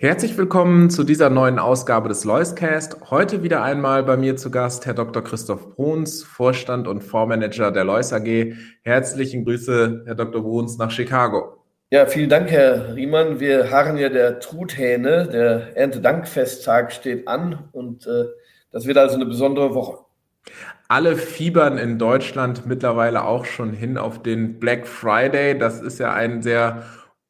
Herzlich willkommen zu dieser neuen Ausgabe des Loiscast. Heute wieder einmal bei mir zu Gast Herr Dr. Christoph Bruns, Vorstand und Fondsmanager der Lois AG. Herzlichen Grüße, Herr Dr. Bruns, nach Chicago. Ja, vielen Dank, Herr Riemann. Wir harren ja der Truthähne. Der Erntedankfesttag steht an und äh, das wird also eine besondere Woche. Alle fiebern in Deutschland mittlerweile auch schon hin auf den Black Friday. Das ist ja ein sehr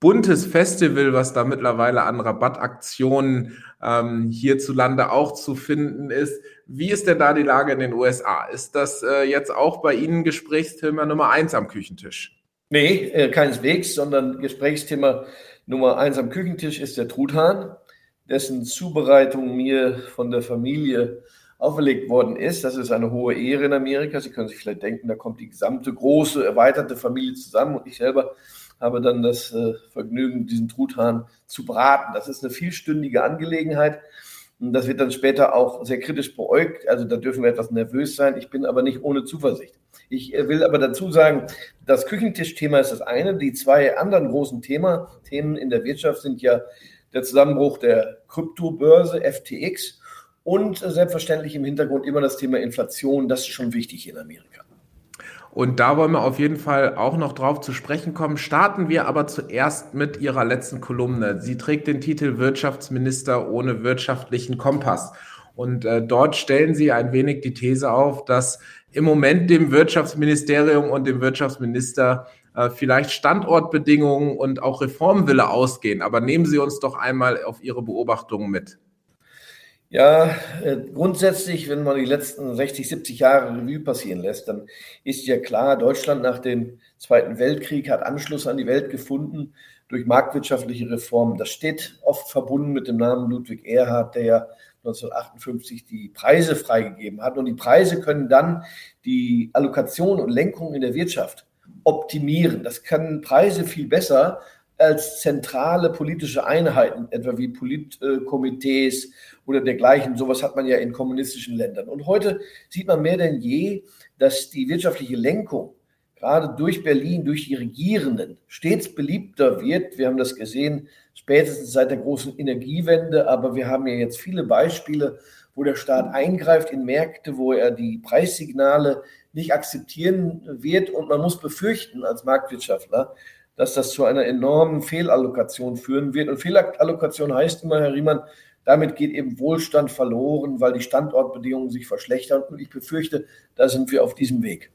buntes Festival, was da mittlerweile an Rabattaktionen ähm, hierzulande auch zu finden ist. Wie ist denn da die Lage in den USA? Ist das äh, jetzt auch bei Ihnen Gesprächsthema Nummer eins am Küchentisch? Nee, äh, keineswegs, sondern Gesprächsthema Nummer eins am Küchentisch ist der Truthahn, dessen Zubereitung mir von der Familie auferlegt worden ist. Das ist eine hohe Ehre in Amerika. Sie können sich vielleicht denken, da kommt die gesamte große, erweiterte Familie zusammen und ich selber habe dann das äh, Vergnügen, diesen Truthahn zu braten. Das ist eine vielstündige Angelegenheit. Und das wird dann später auch sehr kritisch beäugt. Also da dürfen wir etwas nervös sein. Ich bin aber nicht ohne Zuversicht. Ich äh, will aber dazu sagen, das Küchentischthema ist das eine. Die zwei anderen großen Thema, Themen in der Wirtschaft sind ja der Zusammenbruch der Kryptobörse FTX und äh, selbstverständlich im Hintergrund immer das Thema Inflation. Das ist schon wichtig in Amerika. Und da wollen wir auf jeden Fall auch noch drauf zu sprechen kommen. Starten wir aber zuerst mit Ihrer letzten Kolumne. Sie trägt den Titel Wirtschaftsminister ohne wirtschaftlichen Kompass. Und äh, dort stellen Sie ein wenig die These auf, dass im Moment dem Wirtschaftsministerium und dem Wirtschaftsminister äh, vielleicht Standortbedingungen und auch Reformwille ausgehen. Aber nehmen Sie uns doch einmal auf Ihre Beobachtungen mit. Ja, äh, grundsätzlich, wenn man die letzten 60, 70 Jahre Revue passieren lässt, dann ist ja klar, Deutschland nach dem Zweiten Weltkrieg hat Anschluss an die Welt gefunden durch marktwirtschaftliche Reformen. Das steht oft verbunden mit dem Namen Ludwig Erhard, der ja 1958 die Preise freigegeben hat. Und die Preise können dann die Allokation und Lenkung in der Wirtschaft optimieren. Das können Preise viel besser als zentrale politische Einheiten, etwa wie Politkomitees oder dergleichen. Sowas hat man ja in kommunistischen Ländern. Und heute sieht man mehr denn je, dass die wirtschaftliche Lenkung gerade durch Berlin, durch die Regierenden stets beliebter wird. Wir haben das gesehen, spätestens seit der großen Energiewende, aber wir haben ja jetzt viele Beispiele, wo der Staat eingreift in Märkte, wo er die Preissignale nicht akzeptieren wird. Und man muss befürchten als Marktwirtschaftler, dass das zu einer enormen Fehlallokation führen wird. Und Fehlallokation heißt immer, Herr Riemann, damit geht eben Wohlstand verloren, weil die Standortbedingungen sich verschlechtern. Und ich befürchte, da sind wir auf diesem Weg.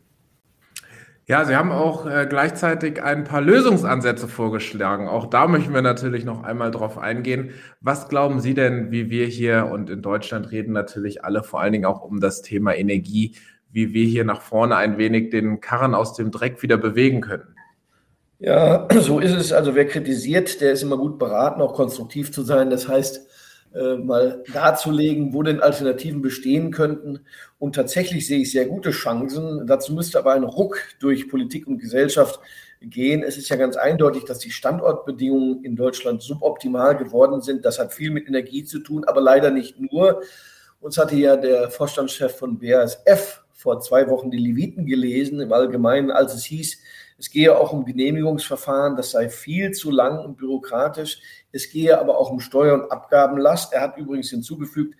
Ja, Sie haben auch äh, gleichzeitig ein paar Lösungsansätze vorgeschlagen. Auch da möchten wir natürlich noch einmal drauf eingehen. Was glauben Sie denn, wie wir hier und in Deutschland reden natürlich alle vor allen Dingen auch um das Thema Energie, wie wir hier nach vorne ein wenig den Karren aus dem Dreck wieder bewegen können? Ja, so ist es. Also wer kritisiert, der ist immer gut beraten, auch konstruktiv zu sein. Das heißt, äh, mal darzulegen, wo denn Alternativen bestehen könnten. Und tatsächlich sehe ich sehr gute Chancen. Dazu müsste aber ein Ruck durch Politik und Gesellschaft gehen. Es ist ja ganz eindeutig, dass die Standortbedingungen in Deutschland suboptimal geworden sind. Das hat viel mit Energie zu tun, aber leider nicht nur. Uns hatte ja der Vorstandschef von BASF vor zwei Wochen die Leviten gelesen, im Allgemeinen, als es hieß, es gehe auch um Genehmigungsverfahren, das sei viel zu lang und bürokratisch. Es gehe aber auch um Steuer- und Abgabenlast. Er hat übrigens hinzugefügt,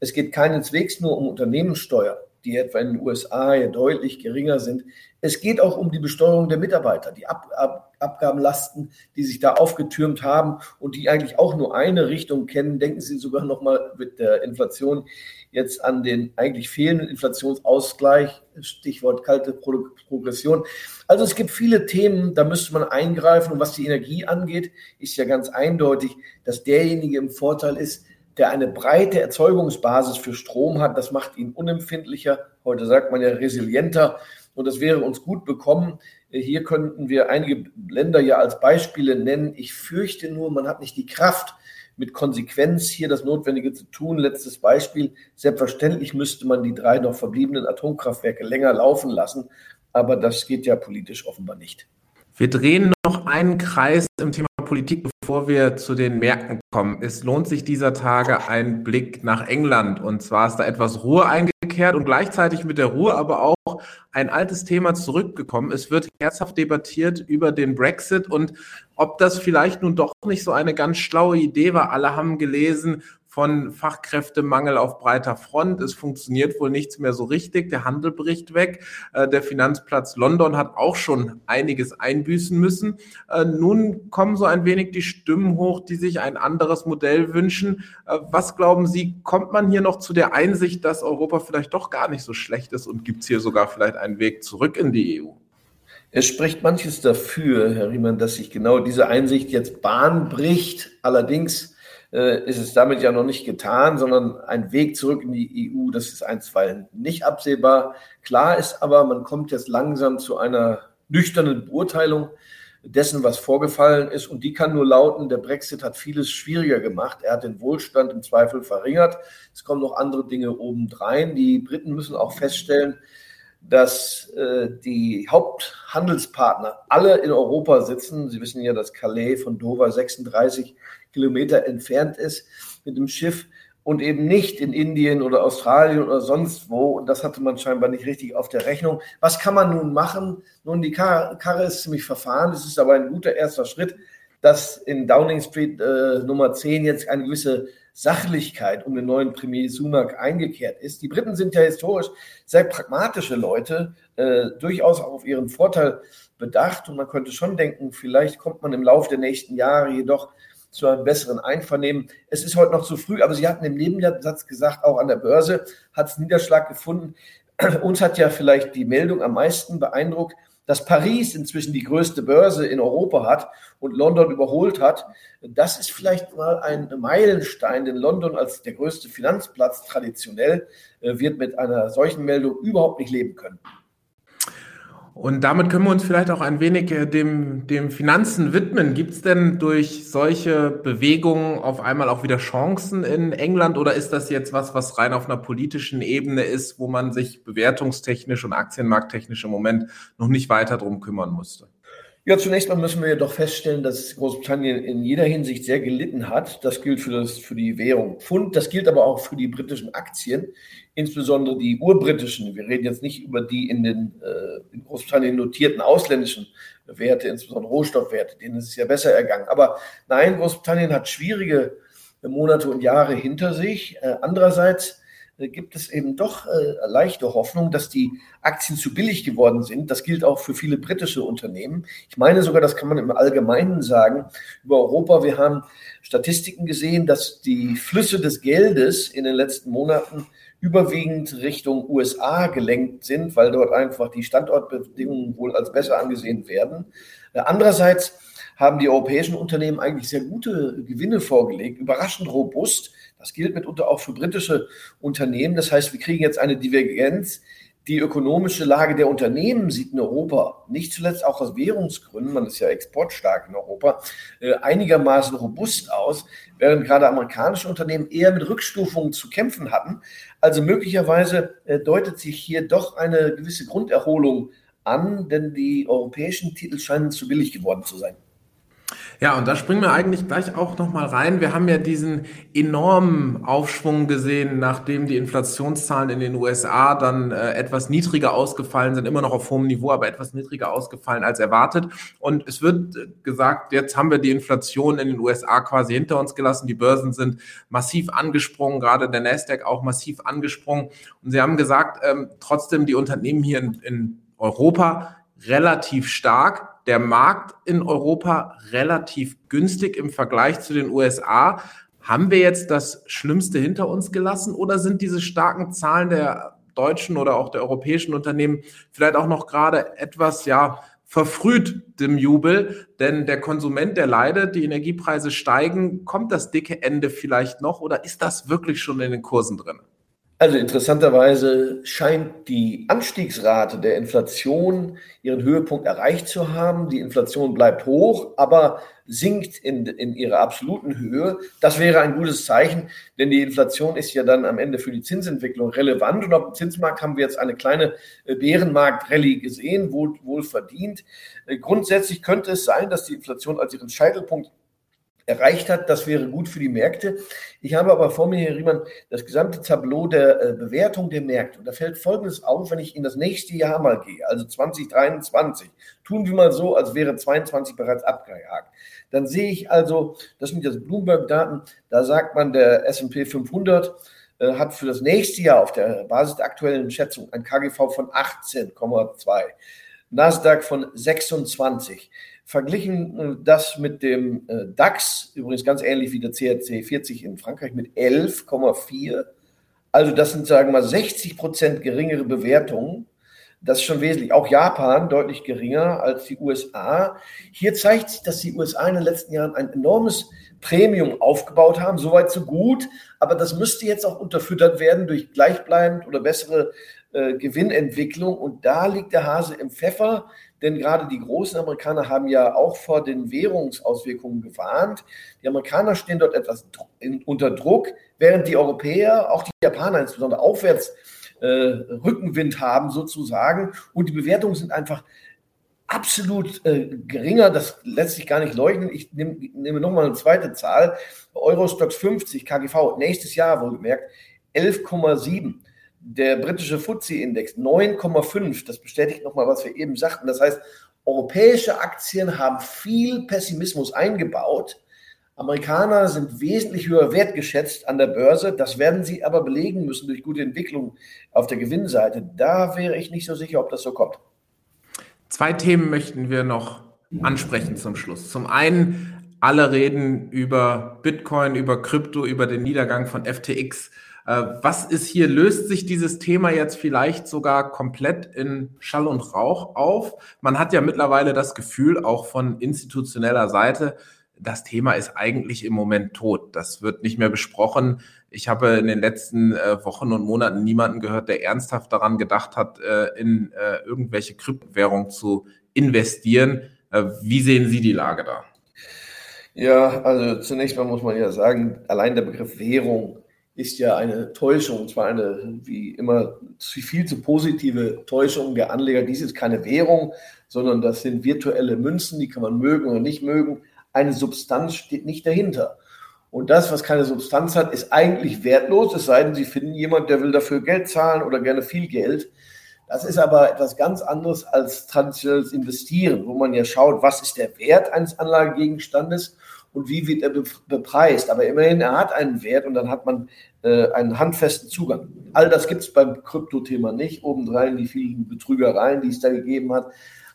es geht keineswegs nur um Unternehmenssteuer, die etwa in den USA ja deutlich geringer sind. Es geht auch um die Besteuerung der Mitarbeiter, die Ab Ab Abgabenlasten, die sich da aufgetürmt haben und die eigentlich auch nur eine Richtung kennen. Denken Sie sogar noch mal mit der Inflation jetzt an den eigentlich fehlenden Inflationsausgleich, Stichwort kalte Pro Progression. Also es gibt viele Themen, da müsste man eingreifen. Und was die Energie angeht, ist ja ganz eindeutig, dass derjenige im Vorteil ist, der eine breite Erzeugungsbasis für Strom hat. Das macht ihn unempfindlicher. Heute sagt man ja resilienter. Und das wäre uns gut bekommen. Hier könnten wir einige Länder ja als Beispiele nennen. Ich fürchte nur, man hat nicht die Kraft, mit Konsequenz hier das Notwendige zu tun. Letztes Beispiel. Selbstverständlich müsste man die drei noch verbliebenen Atomkraftwerke länger laufen lassen, aber das geht ja politisch offenbar nicht. Wir drehen noch einen Kreis im Thema Politik, bevor wir zu den Märkten kommen. Es lohnt sich dieser Tage ein Blick nach England. Und zwar ist da etwas Ruhe eingekehrt und gleichzeitig mit der Ruhe aber auch ein altes Thema zurückgekommen. Es wird herzhaft debattiert über den Brexit und ob das vielleicht nun doch nicht so eine ganz schlaue Idee war. Alle haben gelesen, von Fachkräftemangel auf breiter Front. Es funktioniert wohl nichts mehr so richtig. Der Handel bricht weg. Äh, der Finanzplatz London hat auch schon einiges einbüßen müssen. Äh, nun kommen so ein wenig die Stimmen hoch, die sich ein anderes Modell wünschen. Äh, was glauben Sie, kommt man hier noch zu der Einsicht, dass Europa vielleicht doch gar nicht so schlecht ist und gibt es hier sogar vielleicht einen Weg zurück in die EU? Es spricht manches dafür, Herr Riemann, dass sich genau diese Einsicht jetzt Bahn bricht. Allerdings äh, ist es damit ja noch nicht getan, sondern ein Weg zurück in die EU, das ist einstweilen nicht absehbar. Klar ist aber, man kommt jetzt langsam zu einer nüchternen Beurteilung dessen, was vorgefallen ist. Und die kann nur lauten, der Brexit hat vieles schwieriger gemacht. Er hat den Wohlstand im Zweifel verringert. Es kommen noch andere Dinge obendrein. Die Briten müssen auch feststellen, dass äh, die Haupthandelspartner alle in Europa sitzen. Sie wissen ja, dass Calais von Dover 36 Kilometer entfernt ist mit dem Schiff und eben nicht in Indien oder Australien oder sonst wo. Und das hatte man scheinbar nicht richtig auf der Rechnung. Was kann man nun machen? Nun, die Karre, ist ziemlich verfahren. Es ist aber ein guter erster Schritt, dass in Downing Street äh, Nummer 10 jetzt eine gewisse Sachlichkeit um den neuen Premier Sunak eingekehrt ist. Die Briten sind ja historisch sehr pragmatische Leute, äh, durchaus auch auf ihren Vorteil bedacht. Und man könnte schon denken, vielleicht kommt man im Laufe der nächsten Jahre jedoch zu einem besseren Einvernehmen. Es ist heute noch zu früh, aber Sie hatten im Nebensatz gesagt, auch an der Börse hat es Niederschlag gefunden. Uns hat ja vielleicht die Meldung am meisten beeindruckt, dass Paris inzwischen die größte Börse in Europa hat und London überholt hat. Das ist vielleicht mal ein Meilenstein, denn London als der größte Finanzplatz traditionell äh, wird mit einer solchen Meldung überhaupt nicht leben können. Und damit können wir uns vielleicht auch ein wenig äh, dem, dem Finanzen widmen. Gibt es denn durch solche Bewegungen auf einmal auch wieder Chancen in England oder ist das jetzt was, was rein auf einer politischen Ebene ist, wo man sich bewertungstechnisch und aktienmarkttechnisch im Moment noch nicht weiter drum kümmern musste? Ja, zunächst mal müssen wir doch feststellen, dass Großbritannien in jeder Hinsicht sehr gelitten hat. Das gilt für, das, für die Währung Pfund, das gilt aber auch für die britischen Aktien, insbesondere die urbritischen. Wir reden jetzt nicht über die in, den, äh, in Großbritannien notierten ausländischen Werte, insbesondere Rohstoffwerte, denen ist es ja besser ergangen. Aber nein, Großbritannien hat schwierige Monate und Jahre hinter sich. Äh, andererseits gibt es eben doch äh, leichte Hoffnung, dass die Aktien zu billig geworden sind. Das gilt auch für viele britische Unternehmen. Ich meine sogar, das kann man im Allgemeinen sagen, über Europa. Wir haben Statistiken gesehen, dass die Flüsse des Geldes in den letzten Monaten überwiegend Richtung USA gelenkt sind, weil dort einfach die Standortbedingungen wohl als besser angesehen werden. Äh, andererseits haben die europäischen Unternehmen eigentlich sehr gute Gewinne vorgelegt, überraschend robust. Das gilt mitunter auch für britische Unternehmen. Das heißt, wir kriegen jetzt eine Divergenz. Die ökonomische Lage der Unternehmen sieht in Europa, nicht zuletzt auch aus Währungsgründen, man ist ja exportstark in Europa, äh, einigermaßen robust aus, während gerade amerikanische Unternehmen eher mit Rückstufungen zu kämpfen hatten. Also möglicherweise äh, deutet sich hier doch eine gewisse Grunderholung an, denn die europäischen Titel scheinen zu billig geworden zu sein. Ja, und da springen wir eigentlich gleich auch nochmal rein. Wir haben ja diesen enormen Aufschwung gesehen, nachdem die Inflationszahlen in den USA dann äh, etwas niedriger ausgefallen sind, immer noch auf hohem Niveau, aber etwas niedriger ausgefallen als erwartet. Und es wird äh, gesagt, jetzt haben wir die Inflation in den USA quasi hinter uns gelassen. Die Börsen sind massiv angesprungen, gerade der Nasdaq auch massiv angesprungen. Und Sie haben gesagt, ähm, trotzdem die Unternehmen hier in, in Europa relativ stark der Markt in Europa relativ günstig im Vergleich zu den USA. Haben wir jetzt das Schlimmste hinter uns gelassen oder sind diese starken Zahlen der deutschen oder auch der europäischen Unternehmen vielleicht auch noch gerade etwas, ja, verfrüht dem Jubel, denn der Konsument, der leidet, die Energiepreise steigen, kommt das dicke Ende vielleicht noch oder ist das wirklich schon in den Kursen drin? Also interessanterweise scheint die Anstiegsrate der Inflation ihren Höhepunkt erreicht zu haben. Die Inflation bleibt hoch, aber sinkt in, in ihrer absoluten Höhe. Das wäre ein gutes Zeichen, denn die Inflation ist ja dann am Ende für die Zinsentwicklung relevant. Und auf dem Zinsmarkt haben wir jetzt eine kleine äh, Bärenmarkt-Rallye gesehen, wohl, wohl verdient. Äh, grundsätzlich könnte es sein, dass die Inflation als ihren Scheitelpunkt erreicht hat. Das wäre gut für die Märkte. Ich habe aber vor mir, Herr Riemann, das gesamte Tableau der äh, Bewertung der Märkte. Und da fällt Folgendes auf, wenn ich in das nächste Jahr mal gehe, also 2023. Tun wir mal so, als wäre 22 bereits abgehakt. Dann sehe ich also, das sind jetzt Bloomberg-Daten, da sagt man, der S&P 500 äh, hat für das nächste Jahr auf der Basis der aktuellen Schätzung ein KGV von 18,2, Nasdaq von 26. Verglichen äh, das mit dem äh, DAX, übrigens ganz ähnlich wie der CRC 40 in Frankreich mit 11,4. Also das sind, sagen wir mal, 60 Prozent geringere Bewertungen. Das ist schon wesentlich. Auch Japan deutlich geringer als die USA. Hier zeigt sich, dass die USA in den letzten Jahren ein enormes Premium aufgebaut haben. Soweit so gut. Aber das müsste jetzt auch unterfüttert werden durch gleichbleibend oder bessere äh, Gewinnentwicklung. Und da liegt der Hase im Pfeffer denn gerade die großen Amerikaner haben ja auch vor den Währungsauswirkungen gewarnt. Die Amerikaner stehen dort etwas unter Druck, während die Europäer, auch die Japaner insbesondere, aufwärts äh, Rückenwind haben sozusagen. Und die Bewertungen sind einfach absolut äh, geringer. Das lässt sich gar nicht leugnen. Ich nehm, nehme nochmal eine zweite Zahl. Eurostox 50 KGV, nächstes Jahr wohlgemerkt, 11,7 der britische FTSE-Index 9,5. Das bestätigt nochmal, was wir eben sagten. Das heißt, europäische Aktien haben viel Pessimismus eingebaut. Amerikaner sind wesentlich höher wertgeschätzt an der Börse. Das werden sie aber belegen müssen durch gute Entwicklung auf der Gewinnseite. Da wäre ich nicht so sicher, ob das so kommt. Zwei Themen möchten wir noch ansprechen zum Schluss. Zum einen, alle reden über Bitcoin, über Krypto, über den Niedergang von FTX. Äh, was ist hier? Löst sich dieses Thema jetzt vielleicht sogar komplett in Schall und Rauch auf? Man hat ja mittlerweile das Gefühl, auch von institutioneller Seite, das Thema ist eigentlich im Moment tot. Das wird nicht mehr besprochen. Ich habe in den letzten äh, Wochen und Monaten niemanden gehört, der ernsthaft daran gedacht hat, äh, in irgendwelche Kryptowährungen zu investieren. Wie sehen Sie die Lage da? Ja, also zunächst mal muss man ja sagen, allein der Begriff Währung ist ja eine Täuschung, und zwar eine wie immer viel zu positive Täuschung der Anleger. Dies ist keine Währung, sondern das sind virtuelle Münzen, die kann man mögen oder nicht mögen. Eine Substanz steht nicht dahinter. Und das, was keine Substanz hat, ist eigentlich wertlos, es sei denn, Sie finden jemanden, der will dafür Geld zahlen oder gerne viel Geld. Das ist aber etwas ganz anderes als traditionelles Investieren, wo man ja schaut, was ist der Wert eines Anlagegegenstandes und wie wird er bepreist. Aber immerhin, er hat einen Wert und dann hat man äh, einen handfesten Zugang. All das gibt es beim Kryptothema nicht. Obendrein die vielen Betrügereien, die es da gegeben hat.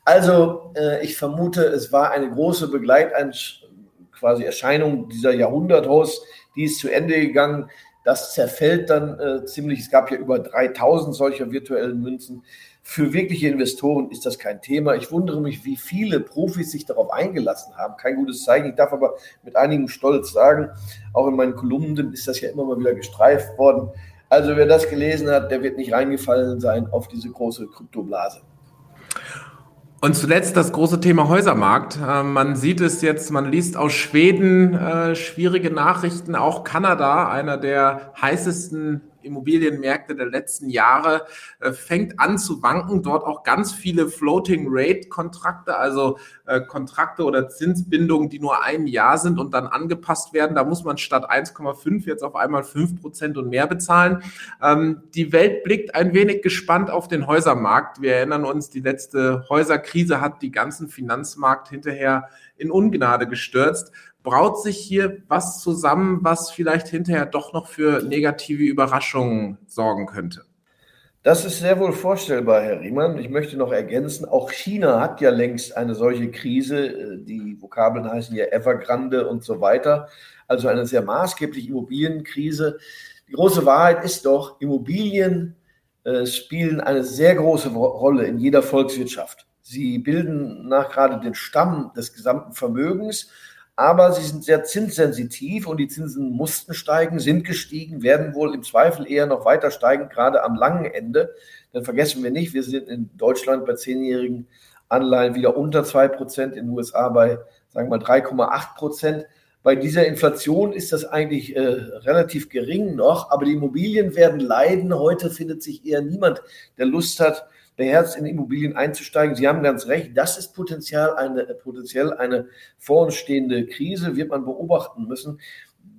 Also äh, ich vermute, es war eine große Begleiterscheinung quasi Erscheinung dieser Jahrhunderthaus, die ist zu Ende gegangen. Das zerfällt dann äh, ziemlich. Es gab ja über 3000 solcher virtuellen Münzen. Für wirkliche Investoren ist das kein Thema. Ich wundere mich, wie viele Profis sich darauf eingelassen haben. Kein gutes Zeichen. Ich darf aber mit einigem Stolz sagen, auch in meinen Kolumnen ist das ja immer mal wieder gestreift worden. Also wer das gelesen hat, der wird nicht reingefallen sein auf diese große Kryptoblase. Und zuletzt das große Thema Häusermarkt. Äh, man sieht es jetzt, man liest aus Schweden äh, schwierige Nachrichten, auch Kanada, einer der heißesten Immobilienmärkte der letzten Jahre äh, fängt an zu wanken. Dort auch ganz viele Floating Rate Kontrakte, also äh, Kontrakte oder Zinsbindungen, die nur ein Jahr sind und dann angepasst werden. Da muss man statt 1,5 jetzt auf einmal 5 Prozent und mehr bezahlen. Ähm, die Welt blickt ein wenig gespannt auf den Häusermarkt. Wir erinnern uns, die letzte Häuserkrise hat die ganzen Finanzmarkt hinterher in Ungnade gestürzt braut sich hier was zusammen, was vielleicht hinterher doch noch für negative Überraschungen sorgen könnte? Das ist sehr wohl vorstellbar, Herr Riemann. Ich möchte noch ergänzen, auch China hat ja längst eine solche Krise. Die Vokabeln heißen ja Evergrande und so weiter. Also eine sehr maßgebliche Immobilienkrise. Die große Wahrheit ist doch, Immobilien äh, spielen eine sehr große Rolle in jeder Volkswirtschaft. Sie bilden nach gerade den Stamm des gesamten Vermögens aber sie sind sehr zinssensitiv und die Zinsen mussten steigen, sind gestiegen, werden wohl im Zweifel eher noch weiter steigen, gerade am langen Ende. Dann vergessen wir nicht, wir sind in Deutschland bei zehnjährigen Anleihen wieder unter 2%, in den USA bei, sagen wir mal, 3,8%. Bei dieser Inflation ist das eigentlich äh, relativ gering noch, aber die Immobilien werden leiden. Heute findet sich eher niemand, der Lust hat, beherzt in Immobilien einzusteigen. Sie haben ganz recht, das ist potenziell eine, potenziell eine vor uns stehende Krise, wird man beobachten müssen.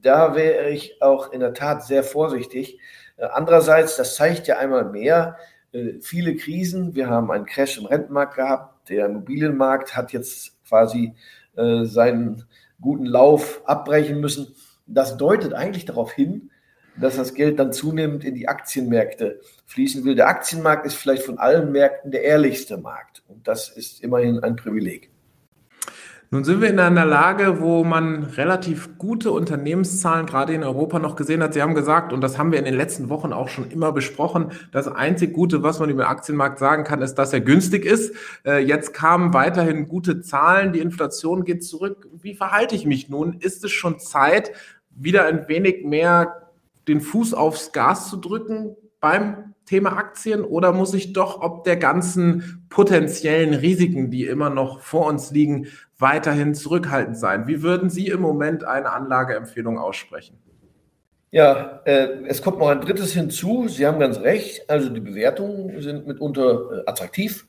Da wäre ich auch in der Tat sehr vorsichtig. Äh, andererseits, das zeigt ja einmal mehr, äh, viele Krisen. Wir haben einen Crash im Rentenmarkt gehabt. Der Immobilienmarkt hat jetzt quasi äh, seinen guten Lauf abbrechen müssen. Das deutet eigentlich darauf hin, dass das Geld dann zunehmend in die Aktienmärkte fließen will. Der Aktienmarkt ist vielleicht von allen Märkten der ehrlichste Markt und das ist immerhin ein Privileg. Nun sind wir in einer Lage, wo man relativ gute Unternehmenszahlen gerade in Europa noch gesehen hat. Sie haben gesagt, und das haben wir in den letzten Wochen auch schon immer besprochen, das einzig Gute, was man über den Aktienmarkt sagen kann, ist, dass er günstig ist. Äh, jetzt kamen weiterhin gute Zahlen, die Inflation geht zurück. Wie verhalte ich mich nun? Ist es schon Zeit, wieder ein wenig mehr den Fuß aufs Gas zu drücken beim Thema Aktien oder muss ich doch ob der ganzen potenziellen Risiken, die immer noch vor uns liegen, weiterhin zurückhaltend sein? Wie würden Sie im Moment eine Anlageempfehlung aussprechen? Ja, äh, es kommt noch ein drittes hinzu. Sie haben ganz recht. Also die Bewertungen sind mitunter äh, attraktiv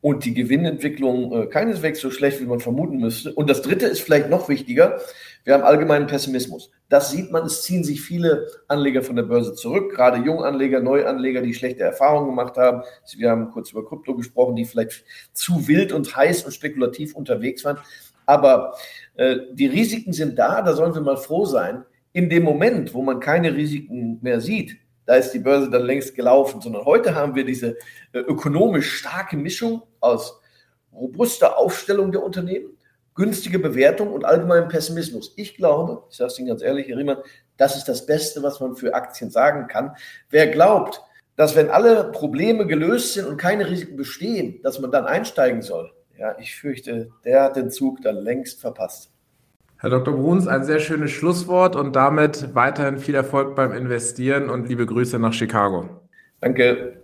und die Gewinnentwicklung äh, keineswegs so schlecht, wie man vermuten müsste. Und das Dritte ist vielleicht noch wichtiger. Wir haben allgemeinen Pessimismus. Das sieht man, es ziehen sich viele Anleger von der Börse zurück, gerade Junganleger, Neuanleger, die schlechte Erfahrungen gemacht haben. Wir haben kurz über Krypto gesprochen, die vielleicht zu wild und heiß und spekulativ unterwegs waren. Aber äh, die Risiken sind da, da sollen wir mal froh sein. In dem Moment, wo man keine Risiken mehr sieht, da ist die Börse dann längst gelaufen, sondern heute haben wir diese äh, ökonomisch starke Mischung aus robuster Aufstellung der Unternehmen, günstige Bewertung und allgemeinem Pessimismus. Ich glaube, ich sage es Ihnen ganz ehrlich, Herr Riemann, das ist das Beste, was man für Aktien sagen kann. Wer glaubt, dass wenn alle Probleme gelöst sind und keine Risiken bestehen, dass man dann einsteigen soll, ja, ich fürchte, der hat den Zug dann längst verpasst. Herr Dr. Bruns, ein sehr schönes Schlusswort und damit weiterhin viel Erfolg beim Investieren und liebe Grüße nach Chicago. Danke.